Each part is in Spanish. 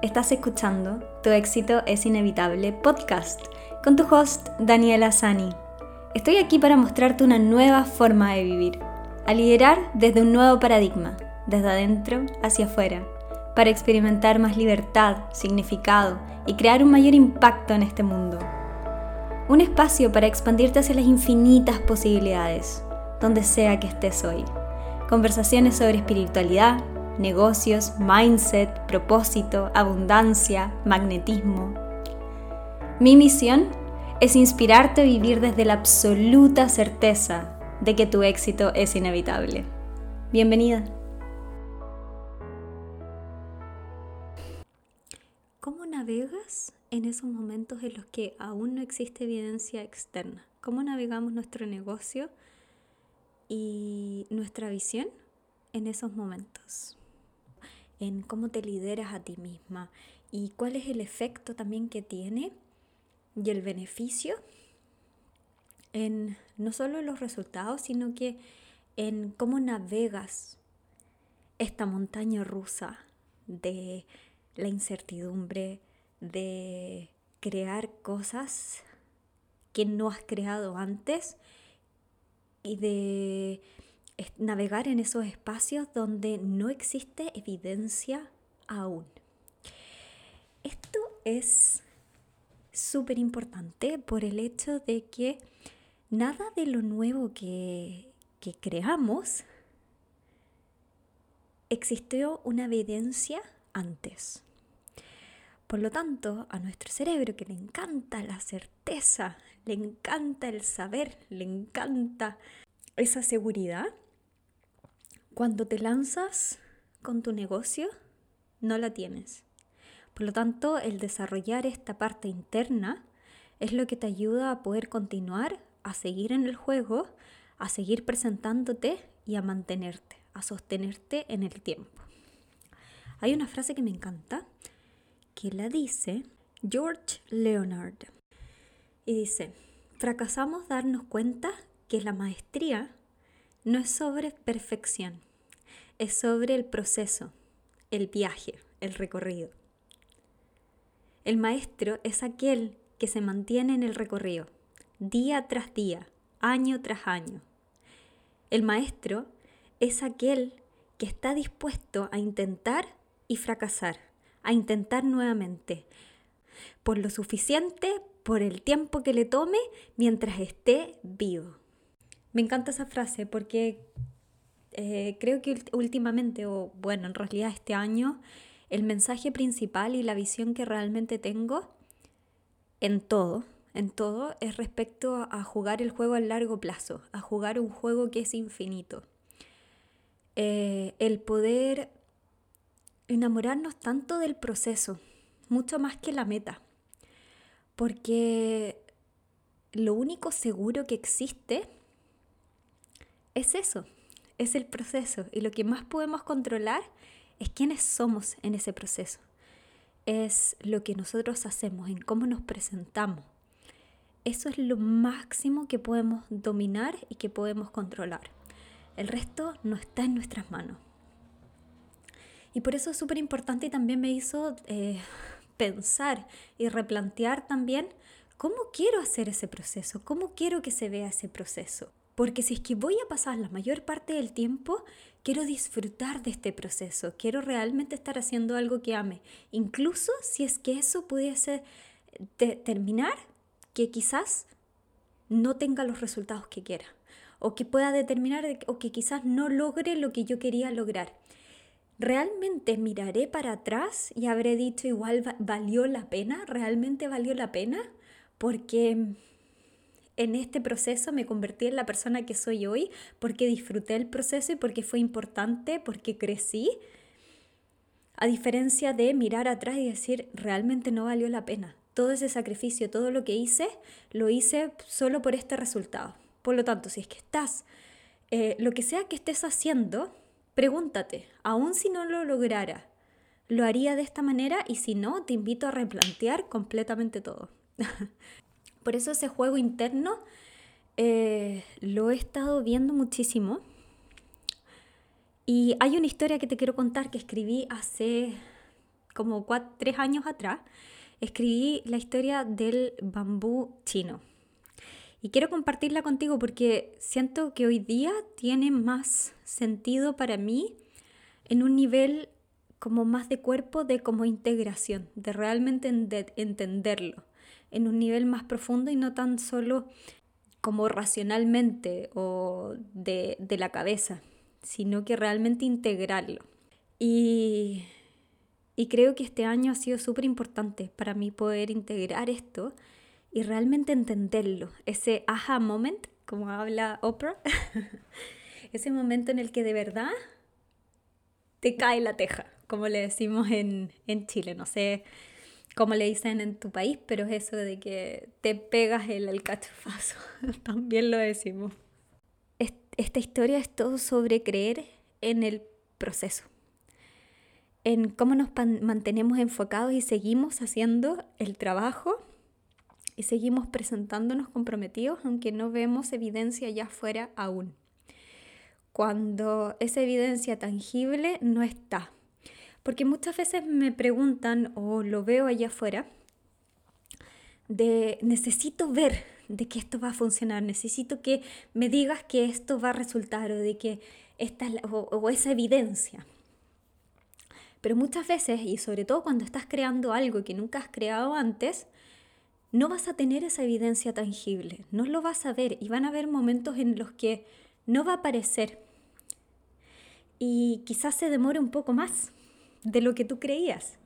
Estás escuchando Tu éxito es inevitable podcast con tu host Daniela Sani. Estoy aquí para mostrarte una nueva forma de vivir, a liderar desde un nuevo paradigma, desde adentro hacia afuera, para experimentar más libertad, significado y crear un mayor impacto en este mundo. Un espacio para expandirte hacia las infinitas posibilidades, donde sea que estés hoy. Conversaciones sobre espiritualidad, negocios, mindset, propósito, abundancia, magnetismo. Mi misión es inspirarte a vivir desde la absoluta certeza de que tu éxito es inevitable. Bienvenida. ¿Cómo navegas en esos momentos en los que aún no existe evidencia externa? ¿Cómo navegamos nuestro negocio y nuestra visión en esos momentos? En cómo te lideras a ti misma y cuál es el efecto también que tiene y el beneficio en no solo los resultados, sino que en cómo navegas esta montaña rusa de la incertidumbre, de crear cosas que no has creado antes y de navegar en esos espacios donde no existe evidencia aún. Esto es súper importante por el hecho de que nada de lo nuevo que, que creamos existió una evidencia antes. Por lo tanto, a nuestro cerebro que le encanta la certeza, le encanta el saber, le encanta esa seguridad, cuando te lanzas con tu negocio, no la tienes. Por lo tanto, el desarrollar esta parte interna es lo que te ayuda a poder continuar, a seguir en el juego, a seguir presentándote y a mantenerte, a sostenerte en el tiempo. Hay una frase que me encanta que la dice George Leonard y dice, fracasamos darnos cuenta que la maestría no es sobre perfección, es sobre el proceso, el viaje, el recorrido. El maestro es aquel que se mantiene en el recorrido, día tras día, año tras año. El maestro es aquel que está dispuesto a intentar y fracasar, a intentar nuevamente, por lo suficiente, por el tiempo que le tome mientras esté vivo. Me encanta esa frase porque eh, creo que últimamente, o bueno, en realidad este año, el mensaje principal y la visión que realmente tengo en todo, en todo, es respecto a jugar el juego a largo plazo, a jugar un juego que es infinito. Eh, el poder enamorarnos tanto del proceso, mucho más que la meta, porque lo único seguro que existe es eso, es el proceso y lo que más podemos controlar es quiénes somos en ese proceso. Es lo que nosotros hacemos, en cómo nos presentamos. Eso es lo máximo que podemos dominar y que podemos controlar. El resto no está en nuestras manos. Y por eso es súper importante y también me hizo eh, pensar y replantear también cómo quiero hacer ese proceso, cómo quiero que se vea ese proceso. Porque si es que voy a pasar la mayor parte del tiempo, quiero disfrutar de este proceso, quiero realmente estar haciendo algo que ame. Incluso si es que eso pudiese determinar que quizás no tenga los resultados que quiera. O que pueda determinar o que quizás no logre lo que yo quería lograr. ¿Realmente miraré para atrás y habré dicho igual valió la pena? ¿Realmente valió la pena? Porque en este proceso me convertí en la persona que soy hoy porque disfruté el proceso y porque fue importante, porque crecí. A diferencia de mirar atrás y decir, realmente no valió la pena. Todo ese sacrificio, todo lo que hice, lo hice solo por este resultado. Por lo tanto, si es que estás, eh, lo que sea que estés haciendo, pregúntate, aun si no lo lograra, ¿lo haría de esta manera? Y si no, te invito a replantear completamente todo. Por eso ese juego interno eh, lo he estado viendo muchísimo. Y hay una historia que te quiero contar que escribí hace como cuatro, tres años atrás, escribí la historia del bambú chino. Y quiero compartirla contigo porque siento que hoy día tiene más sentido para mí en un nivel como más de cuerpo, de como integración, de realmente entenderlo, en un nivel más profundo y no tan solo como racionalmente o de, de la cabeza, sino que realmente integrarlo. Y, y creo que este año ha sido súper importante para mí poder integrar esto y realmente entenderlo. Ese aha moment, como habla Oprah, ese momento en el que de verdad te cae la teja, como le decimos en, en Chile. No sé cómo le dicen en tu país, pero es eso de que te pegas el alcachofazo. También lo decimos. Esta historia es todo sobre creer en el proceso, en cómo nos mantenemos enfocados y seguimos haciendo el trabajo y seguimos presentándonos comprometidos aunque no vemos evidencia allá afuera aún. Cuando esa evidencia tangible no está. Porque muchas veces me preguntan o lo veo allá afuera de necesito ver de que esto va a funcionar, necesito que me digas que esto va a resultar o de que esta o, esa evidencia. Pero muchas veces, y sobre todo cuando estás creando algo que nunca has creado antes, no vas a tener esa evidencia tangible, no lo vas a ver y van a haber momentos en los que no va a aparecer. Y quizás se demore un poco más de lo que tú creías.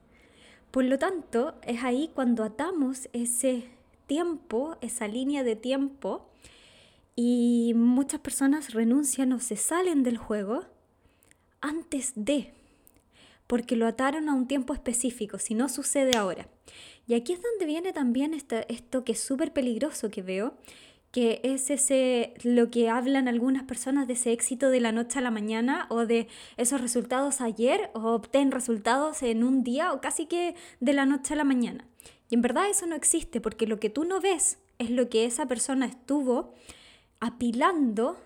Por lo tanto, es ahí cuando atamos ese tiempo, esa línea de tiempo, y muchas personas renuncian o se salen del juego antes de, porque lo ataron a un tiempo específico, si no sucede ahora. Y aquí es donde viene también esto que es súper peligroso que veo, que es ese lo que hablan algunas personas de ese éxito de la noche a la mañana o de esos resultados ayer o obtén resultados en un día o casi que de la noche a la mañana. Y en verdad eso no existe porque lo que tú no ves es lo que esa persona estuvo apilando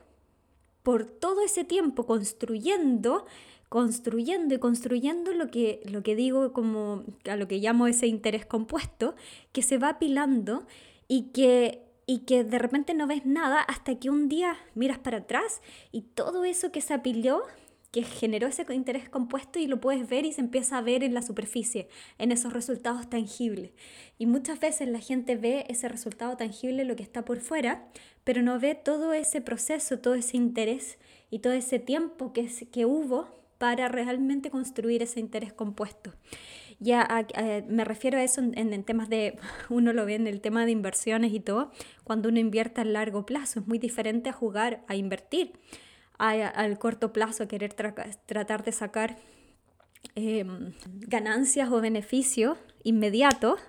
por todo ese tiempo, construyendo, construyendo y construyendo lo que, lo que digo como a lo que llamo ese interés compuesto, que se va apilando y que y que de repente no ves nada hasta que un día miras para atrás y todo eso que se apiló, que generó ese interés compuesto y lo puedes ver y se empieza a ver en la superficie, en esos resultados tangibles. Y muchas veces la gente ve ese resultado tangible, lo que está por fuera, pero no ve todo ese proceso, todo ese interés y todo ese tiempo que, que hubo para realmente construir ese interés compuesto. Ya me refiero a eso en, temas de, uno lo ve en el tema de inversiones y todo, cuando uno invierte a largo plazo, es muy diferente a jugar, a invertir al corto plazo, a querer tratar de sacar em, ganancias o beneficios inmediatos.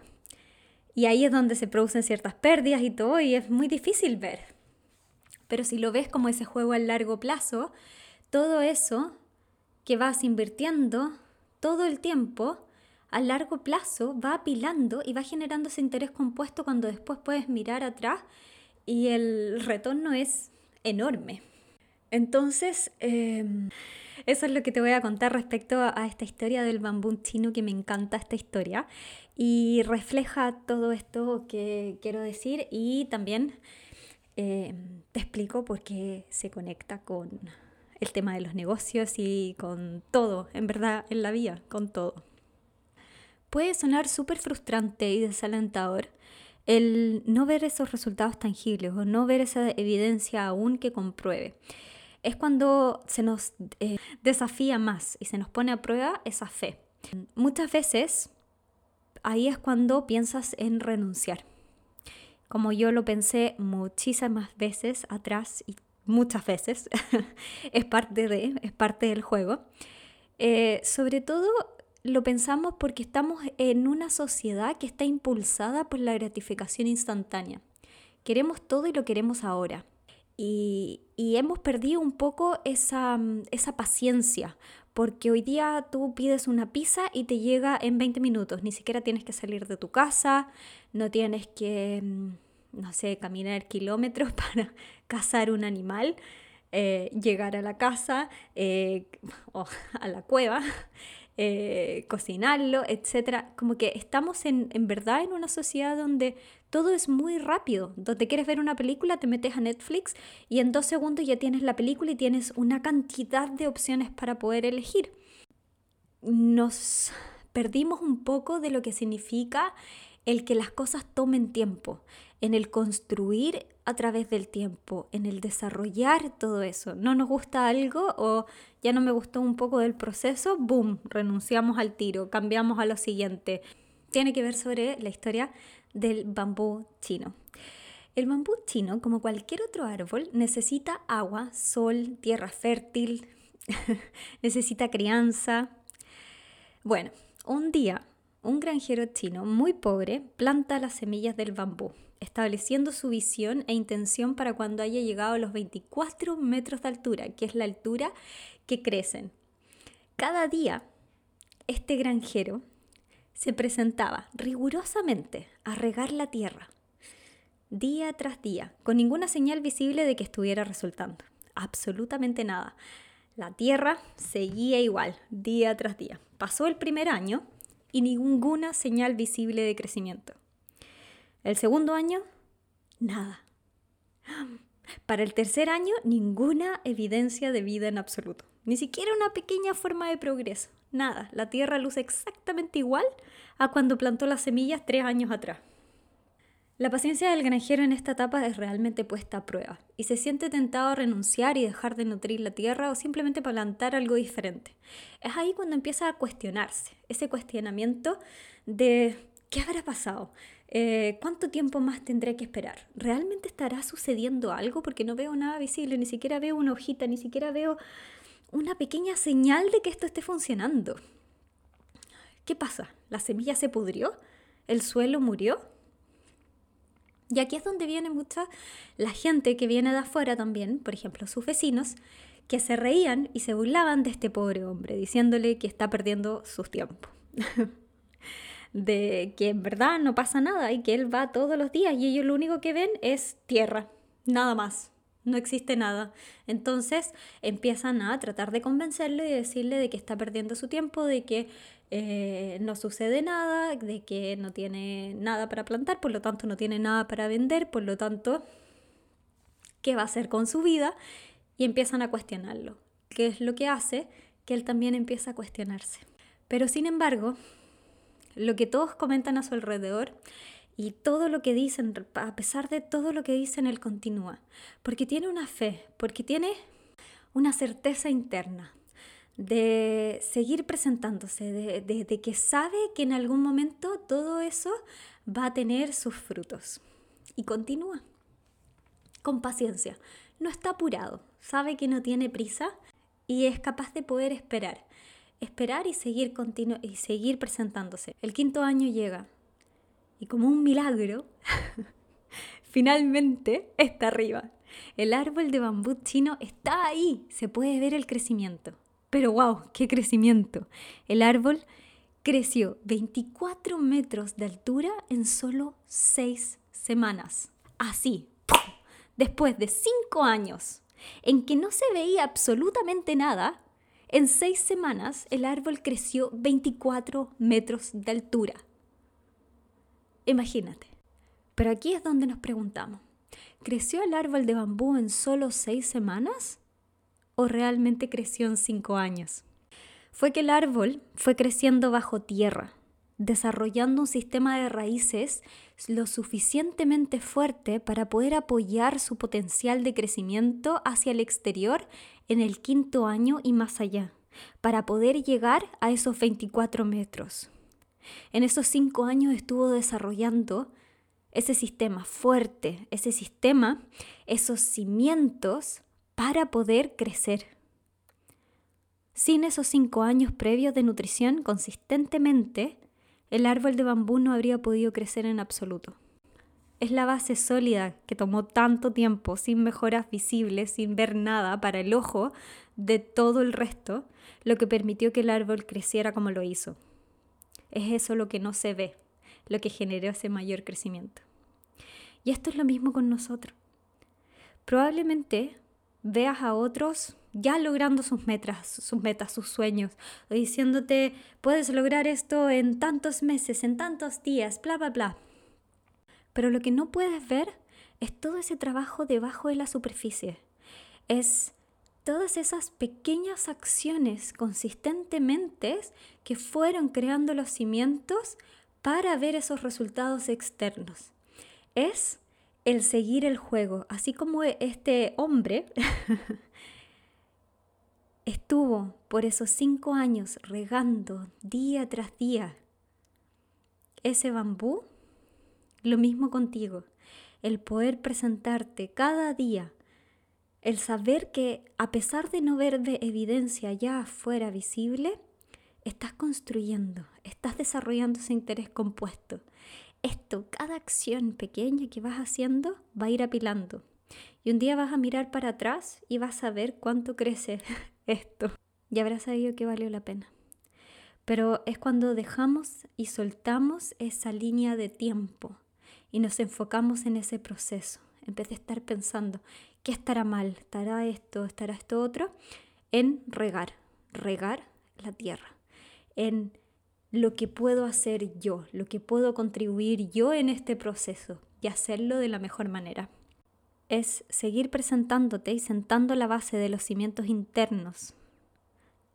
Y ahí es donde se producen ciertas pérdidas y todo, y es muy difícil ver. Pero si lo ves como ese juego a largo plazo, todo eso que vas invirtiendo todo el tiempo a largo plazo va apilando y va generando ese interés compuesto cuando después puedes mirar atrás y el retorno es enorme. Entonces, em, eso es lo que te voy a contar respecto a esta historia del bambú chino, que me encanta esta historia y refleja todo esto que quiero decir y también em, te explico por qué se conecta con el tema de los negocios y con todo, en verdad, en la vida, con todo puede sonar súper frustrante y desalentador el no ver esos resultados tangibles o no ver esa evidencia aún que compruebe. Es cuando se nos eh, desafía más y se nos pone a prueba esa fe. Muchas veces ahí es cuando piensas en renunciar. Como yo lo pensé muchísimas veces atrás y muchas veces, es parte de, es parte del juego. Eh, sobre todo lo pensamos porque estamos en una sociedad que está impulsada por la gratificación instantánea. Queremos todo y lo queremos ahora. Y, hemos perdido un poco esa, esa paciencia, porque hoy día tú pides una pizza y te llega en 20 minutos, ni siquiera tienes que salir de tu casa, no tienes que, mm, no sé, caminar kilómetros para cazar un animal. Eh, llegar a la casa eh, o a la cueva eh, cocinarlo, etc. Como que estamos en, en verdad en una sociedad donde todo es muy rápido. Donde quieres ver una película, te metes a Netflix y en dos segundos ya tienes la película y tienes una cantidad de opciones para poder elegir. Nos perdimos un poco de lo que significa el que las cosas tomen tiempo, en el construir a través del tiempo, en el desarrollar todo eso. No nos gusta algo o ya no me gustó un poco del proceso, boom, renunciamos al tiro, cambiamos a lo siguiente. Tiene que ver sobre la historia del bambú chino. El bambú chino, como cualquier otro árbol, necesita agua, sol, tierra fértil, necesita crianza. Bueno, un día un granjero chino muy pobre planta las semillas del bambú, estableciendo su visión e intención para cuando haya llegado a los 24 metros de altura, que es la altura que crecen. Cada día, este granjero se presentaba rigurosamente a regar la tierra, día tras día, con ninguna señal visible de que estuviera resultando. Absolutamente nada. La tierra seguía igual, día tras día. Pasó el primer año y ninguna señal visible de crecimiento. El segundo año, nada. Para el tercer año, ninguna evidencia de vida en absoluto. Ni siquiera una pequeña forma de progreso. Nada. La Tierra luce exactamente igual a cuando plantó las semillas tres años atrás. La paciencia del granjero en esta etapa es realmente puesta a prueba y se siente tentado a renunciar y dejar de nutrir la tierra o simplemente plantar algo diferente. Es ahí cuando empieza a cuestionarse, ese cuestionamiento de ¿qué habrá pasado? Eh, ¿Cuánto tiempo más tendré que esperar? ¿Realmente estará sucediendo algo? Porque no veo nada visible, ni siquiera veo una hojita, ni siquiera veo una pequeña señal de que esto esté funcionando. ¿Qué pasa? ¿La semilla se pudrió? ¿El suelo murió? Y aquí es donde viene mucha la gente que viene de afuera también, por ejemplo, sus vecinos, que se reían y se burlaban de este pobre hombre, diciéndole que está perdiendo su tiempo. de que en verdad no pasa nada y que él va todos los días y ellos lo único que ven es tierra, nada más no existe nada. Entonces empiezan a tratar de convencerlo y decirle de que está perdiendo su tiempo, de que eh, no sucede nada, de que no tiene nada para plantar, por lo tanto no tiene nada para vender, por lo tanto, ¿qué va a hacer con su vida? Y empiezan a cuestionarlo. ¿Qué es lo que hace? Que él también empieza a cuestionarse. Pero sin embargo, lo que todos comentan a su alrededor y todo lo que dicen, a pesar de todo lo que dicen, él continúa. Porque tiene una fe, porque tiene una certeza interna de seguir presentándose, de, que sabe que en algún momento todo eso va a tener sus frutos. Y continúa con paciencia. No está apurado, sabe que no tiene prisa y es capaz de poder esperar. Esperar y seguir, y seguir presentándose. El quinto año llega y como un milagro, finalmente está arriba. El árbol de bambú chino está ahí, se puede ver el crecimiento. Pero wow, qué crecimiento. El árbol creció 24 metros de altura en solo 6 semanas. Así, después de 5 años en que no se veía absolutamente nada, en 6 semanas el árbol creció 24 metros de altura. Imagínate. Pero aquí es donde nos preguntamos, ¿creció el árbol de bambú en solo seis semanas? ¿O realmente creció en cinco años? Fue que el árbol fue creciendo bajo tierra, desarrollando un sistema de raíces lo suficientemente fuerte para poder apoyar su potencial de crecimiento hacia el exterior en el quinto año y más allá, para poder llegar a esos 24 metros. En esos cinco años estuvo desarrollando ese sistema fuerte, ese sistema, esos cimientos para poder crecer. Sin esos cinco años previos de nutrición consistentemente, el árbol de bambú no habría podido crecer en absoluto. Es la base sólida que tomó tanto tiempo, sin mejoras visibles, sin ver nada para el ojo de todo el resto, lo que permitió que el árbol creciera como lo hizo. Es eso lo que no se ve, lo que generó ese mayor crecimiento. Y esto es lo mismo con nosotros. Probablemente veas a otros ya logrando sus metas, sus metas, sus sueños, diciéndote, puedes lograr esto en tantos meses, en tantos días, bla, bla, bla. Pero lo que no puedes ver es todo ese trabajo debajo de la superficie. Es todas esas pequeñas acciones consistentemente que fueron creando los cimientos para ver esos resultados externos. Es el seguir el juego, así como este hombre estuvo por esos cinco años regando día tras día ese bambú, lo mismo contigo, el poder presentarte cada día, el saber que a pesar de no ver de evidencia ya afuera visible, estás construyendo, estás desarrollando ese interés compuesto. Esto, cada acción pequeña que vas haciendo va a ir apilando. Y un día vas a mirar para atrás y vas a ver cuánto crece esto. Y habrás sabido que valió la pena. Pero es cuando dejamos y soltamos esa línea de tiempo y nos enfocamos en ese proceso. En vez de estar pensando, ¿qué estará mal? ¿Estará esto? ¿Estará esto otro? En regar, regar la tierra en lo que puedo hacer yo, lo que puedo contribuir yo en este proceso y hacerlo de la mejor manera. Es seguir presentándote y sentando la base de los cimientos internos.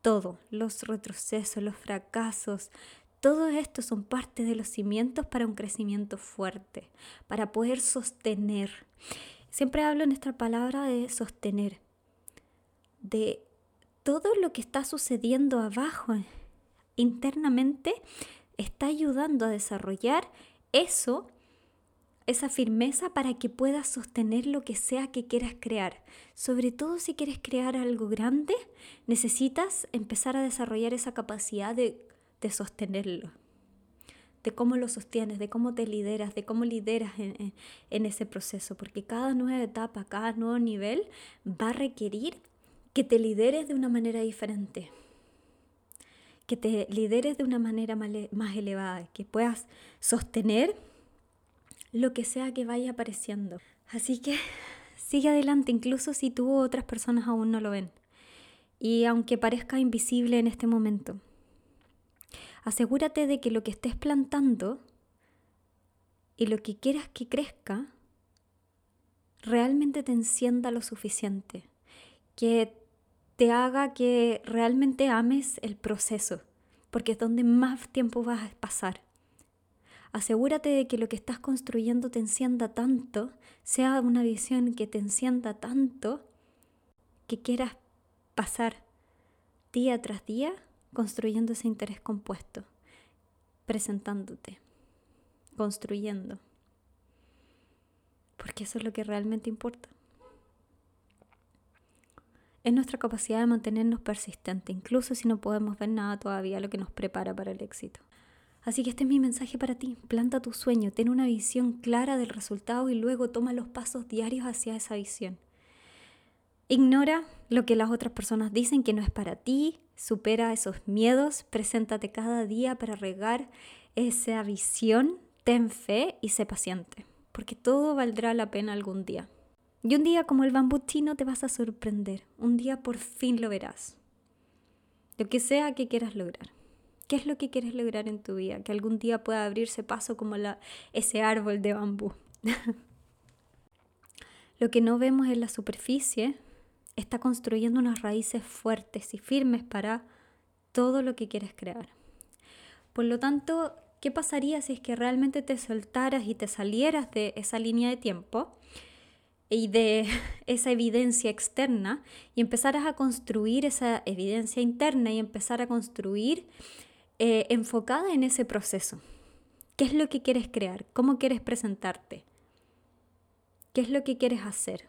Todo, los retrocesos, los fracasos, todo esto son parte de los cimientos para un crecimiento fuerte, para poder sostener. Siempre hablo en esta palabra de sostener, de todo lo que está sucediendo abajo internamente está ayudando a desarrollar eso, esa firmeza para que puedas sostener lo que sea que quieras crear. Sobre todo si quieres crear algo grande, necesitas empezar a desarrollar esa capacidad de, sostenerlo de cómo lo sostienes, de cómo te lideras, de cómo lideras en, en, ese proceso, porque cada nueva etapa, cada nuevo nivel va a requerir que te lideres de una manera diferente que te lideres de una manera más elevada, que puedas sostener lo que sea que vaya apareciendo. Así que sigue adelante, incluso si tú o otras personas aún no lo ven. Y aunque parezca invisible en este momento, asegúrate de que lo que estés plantando y lo que quieras que crezca realmente te encienda lo suficiente, que te haga que realmente ames el proceso, porque es donde más tiempo vas a pasar. Asegúrate de que lo que estás construyendo te encienda tanto, sea una visión que te encienda tanto, que quieras pasar día tras día construyendo ese interés compuesto, presentándote, construyendo. Porque eso es lo que realmente importa es nuestra capacidad de mantenernos persistentes, incluso si no podemos ver nada todavía lo que nos prepara para el éxito. Así que este es mi mensaje para ti. Planta tu sueño, ten una visión clara del resultado y luego toma los pasos diarios hacia esa visión. Ignora lo que las otras personas dicen que no es para ti, supera esos miedos, preséntate cada día para regar esa visión, ten fe y sé paciente, porque todo valdrá la pena algún día. Y un día como el bambú chino te vas a sorprender. Un día por fin lo verás. Lo que sea que quieras lograr. ¿Qué es lo que quieres lograr en tu vida? Que algún día pueda abrirse paso como la, ese árbol de bambú. lo que no vemos en la superficie está construyendo unas raíces fuertes y firmes para todo lo que quieres crear. Por lo tanto, ¿qué pasaría si es que realmente te soltaras y te salieras de esa línea de tiempo? y de esa evidencia externa y empezaras a construir esa evidencia interna y empezar a construir eh, enfocada en ese proceso. ¿Qué es lo que quieres crear? ¿Cómo quieres presentarte? ¿Qué es lo que quieres hacer?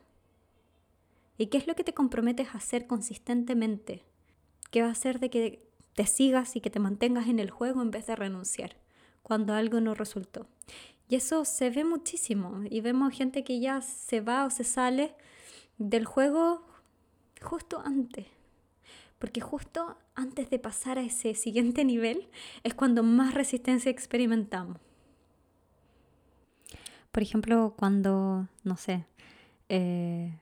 ¿Y qué es lo que te comprometes a hacer consistentemente? ¿Qué va a hacer de que te sigas y que te mantengas en el juego en vez de renunciar cuando algo no resultó? Y eso se ve muchísimo y vemos gente que ya se va o se sale del juego justo antes. Porque justo antes de pasar a ese siguiente nivel es cuando más resistencia experimentamos. Por ejemplo, cuando, no sé, eh,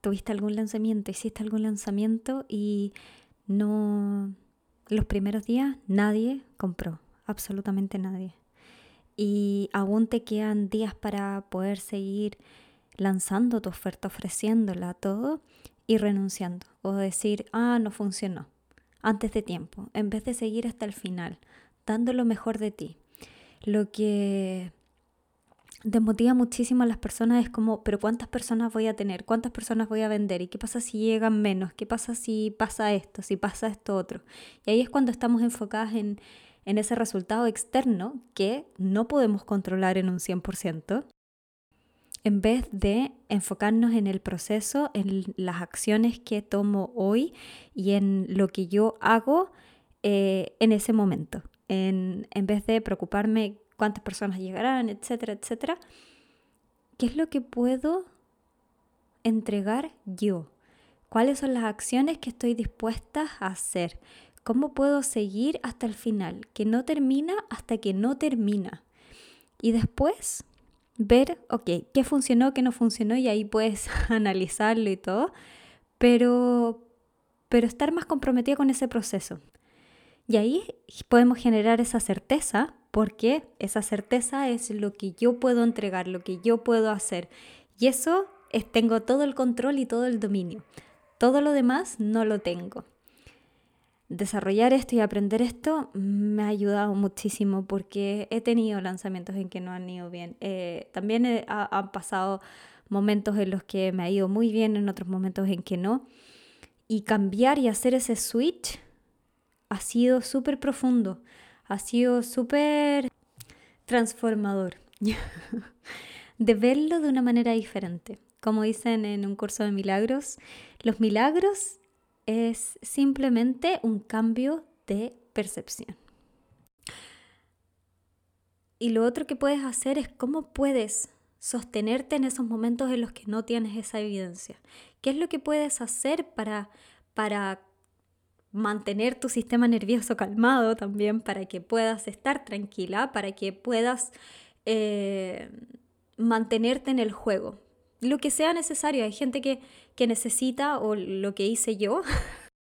tuviste algún lanzamiento, hiciste algún lanzamiento y no, los primeros días nadie compró, absolutamente nadie. Y aún te quedan días para poder seguir lanzando tu oferta, ofreciéndola todo y renunciando. O decir, ah, no funcionó, antes de tiempo, en vez de seguir hasta el final, dando lo mejor de ti. Lo que desmotiva muchísimo a las personas es como, pero ¿cuántas personas voy a tener? ¿Cuántas personas voy a vender? ¿Y qué pasa si llegan menos? ¿Qué pasa si pasa esto? ¿Si pasa esto otro? Y ahí es cuando estamos enfocadas en, en ese resultado externo que no podemos controlar en un 100%, en vez de enfocarnos en el proceso, en las acciones que tomo hoy y en lo que yo hago eh, en ese momento. En, en vez de preocuparme cuántas personas llegarán, etcétera, etcétera. ¿Qué es lo que puedo entregar yo? ¿Cuáles son las acciones que estoy dispuesta a hacer? ¿Cómo puedo seguir hasta el final? Que no termina hasta que no termina. Y después ver, ok, qué funcionó, qué no funcionó y ahí puedes analizarlo y todo, pero, pero estar más comprometida con ese proceso. Y ahí podemos generar esa certeza porque esa certeza es lo que yo puedo entregar, lo que yo puedo hacer. Y eso es, tengo todo el control y todo el dominio. Todo lo demás no lo tengo. Desarrollar esto y aprender esto me ha ayudado muchísimo porque he tenido lanzamientos en que no han ido bien. Eh, también han pasado momentos en los que me ha ido muy bien, en otros momentos en que no. Y cambiar y hacer ese switch ha sido súper profundo ha sido súper transformador de verlo de una manera diferente. Como dicen en un curso de milagros, los milagros es simplemente un cambio de percepción. Y lo otro que puedes hacer es cómo puedes sostenerte en esos momentos en los que no tienes esa evidencia. ¿Qué es lo que puedes hacer para, para mantener tu sistema nervioso calmado también para que puedas estar tranquila, para que puedas eh, mantenerte en el juego. Lo que sea necesario. Hay gente que, necesita, o lo que hice yo,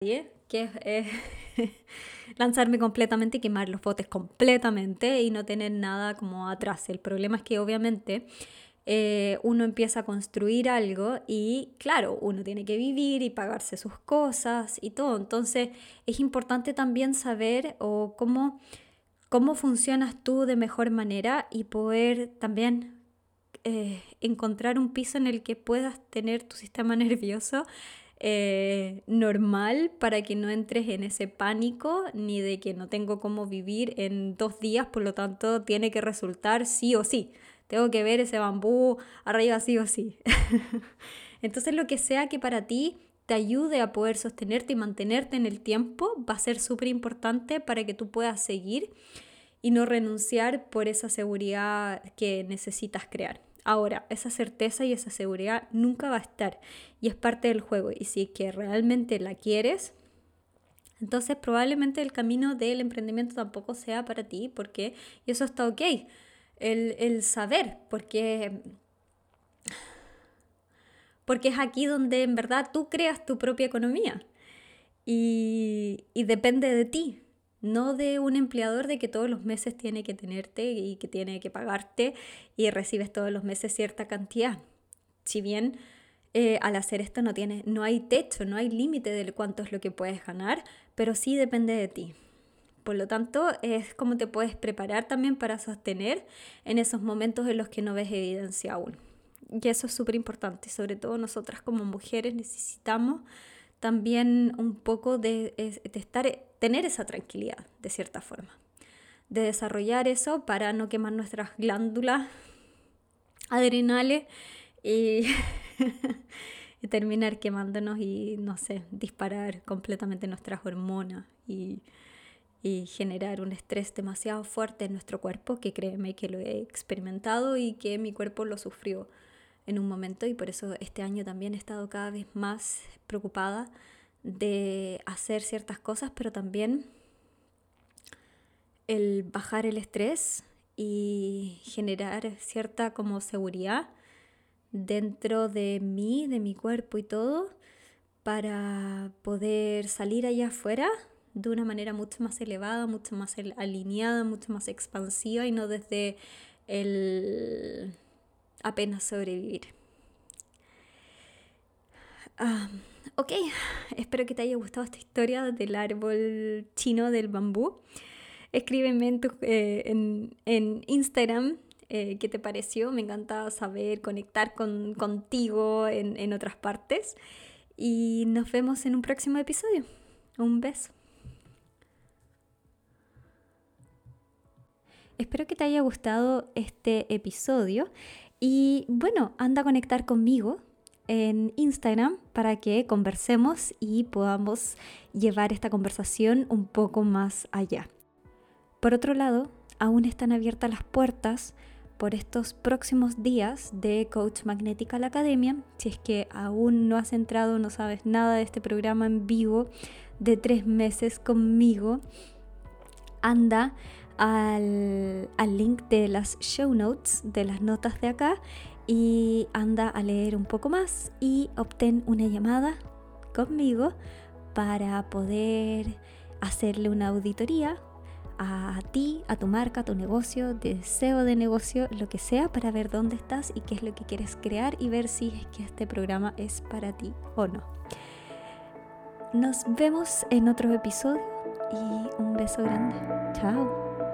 que es lanzarme completamente y quemar los botes completamente y no tener nada como atrás. El problema es que obviamente eh, uno empieza a construir algo y claro, uno tiene que vivir y pagarse sus cosas y todo. Entonces es importante también saber o cómo, cómo funcionas tú de mejor manera y poder también eh, encontrar un piso en el que puedas tener tu sistema nervioso eh, normal para que no entres en ese pánico ni de que no tengo cómo vivir en dos días, por lo tanto tiene que resultar sí o sí tengo que ver ese bambú arriba sí o sí. Entonces lo que sea que para ti te ayude a poder sostenerte y mantenerte en el tiempo va a ser súper importante para que tú puedas seguir y no renunciar por esa seguridad que necesitas crear. Ahora, esa certeza y esa seguridad nunca va a estar y es parte del juego. Y si que realmente la quieres, entonces probablemente el camino del emprendimiento tampoco sea para ti porque eso está ok el, saber, porque, porque es aquí donde en verdad tú creas tu propia economía y, y depende de ti, no de un empleador de que todos los meses tiene que tenerte y que tiene que pagarte y recibes todos los meses cierta cantidad. Si bien eh, al hacer esto no, tiene, no hay techo, no hay límite de cuánto es lo que puedes ganar, pero sí depende de ti. Por lo tanto, es como te puedes preparar también para sostener en esos momentos en los que no ves evidencia aún. Y eso es súper importante, sobre todo nosotras como mujeres necesitamos también un poco de, estar, tener esa tranquilidad, de cierta forma, de desarrollar eso para no quemar nuestras glándulas adrenales y, terminar quemándonos y, no sé, disparar completamente nuestras hormonas y generar un estrés demasiado fuerte en nuestro cuerpo, que créeme que lo he experimentado y que mi cuerpo lo sufrió en un momento y por eso este año también he estado cada vez más preocupada de hacer ciertas cosas, pero también el bajar el estrés y generar cierta como seguridad dentro de mí, de mi cuerpo y todo, para poder salir allá afuera de una manera mucho más elevada, mucho más alineada, mucho más expansiva y no desde el apenas sobrevivir. Ok, espero que te haya gustado esta historia del árbol chino del bambú. Escríbeme en, eh, en, Instagram eh, qué te pareció. Me encanta saber, conectar con, contigo en, en otras partes. Y nos vemos en un próximo episodio. Un beso. Espero que te haya gustado este episodio y bueno, anda a conectar conmigo en Instagram para que conversemos y podamos llevar esta conversación un poco más allá. Por otro lado, aún están abiertas las puertas por estos próximos días de Coach Magnética la Academia. Si es que aún no has entrado, no sabes nada de este programa en vivo de tres meses conmigo, anda al, al link de las show notes, de las notas de acá, y anda a leer un poco más y obtén una llamada conmigo para poder hacerle una auditoría a ti, a tu marca, a tu negocio, deseo de negocio, lo que sea, para ver dónde estás y qué es lo que quieres crear y ver si es que este programa es para ti o no. Nos vemos en otro episodio y un beso grande. Chao.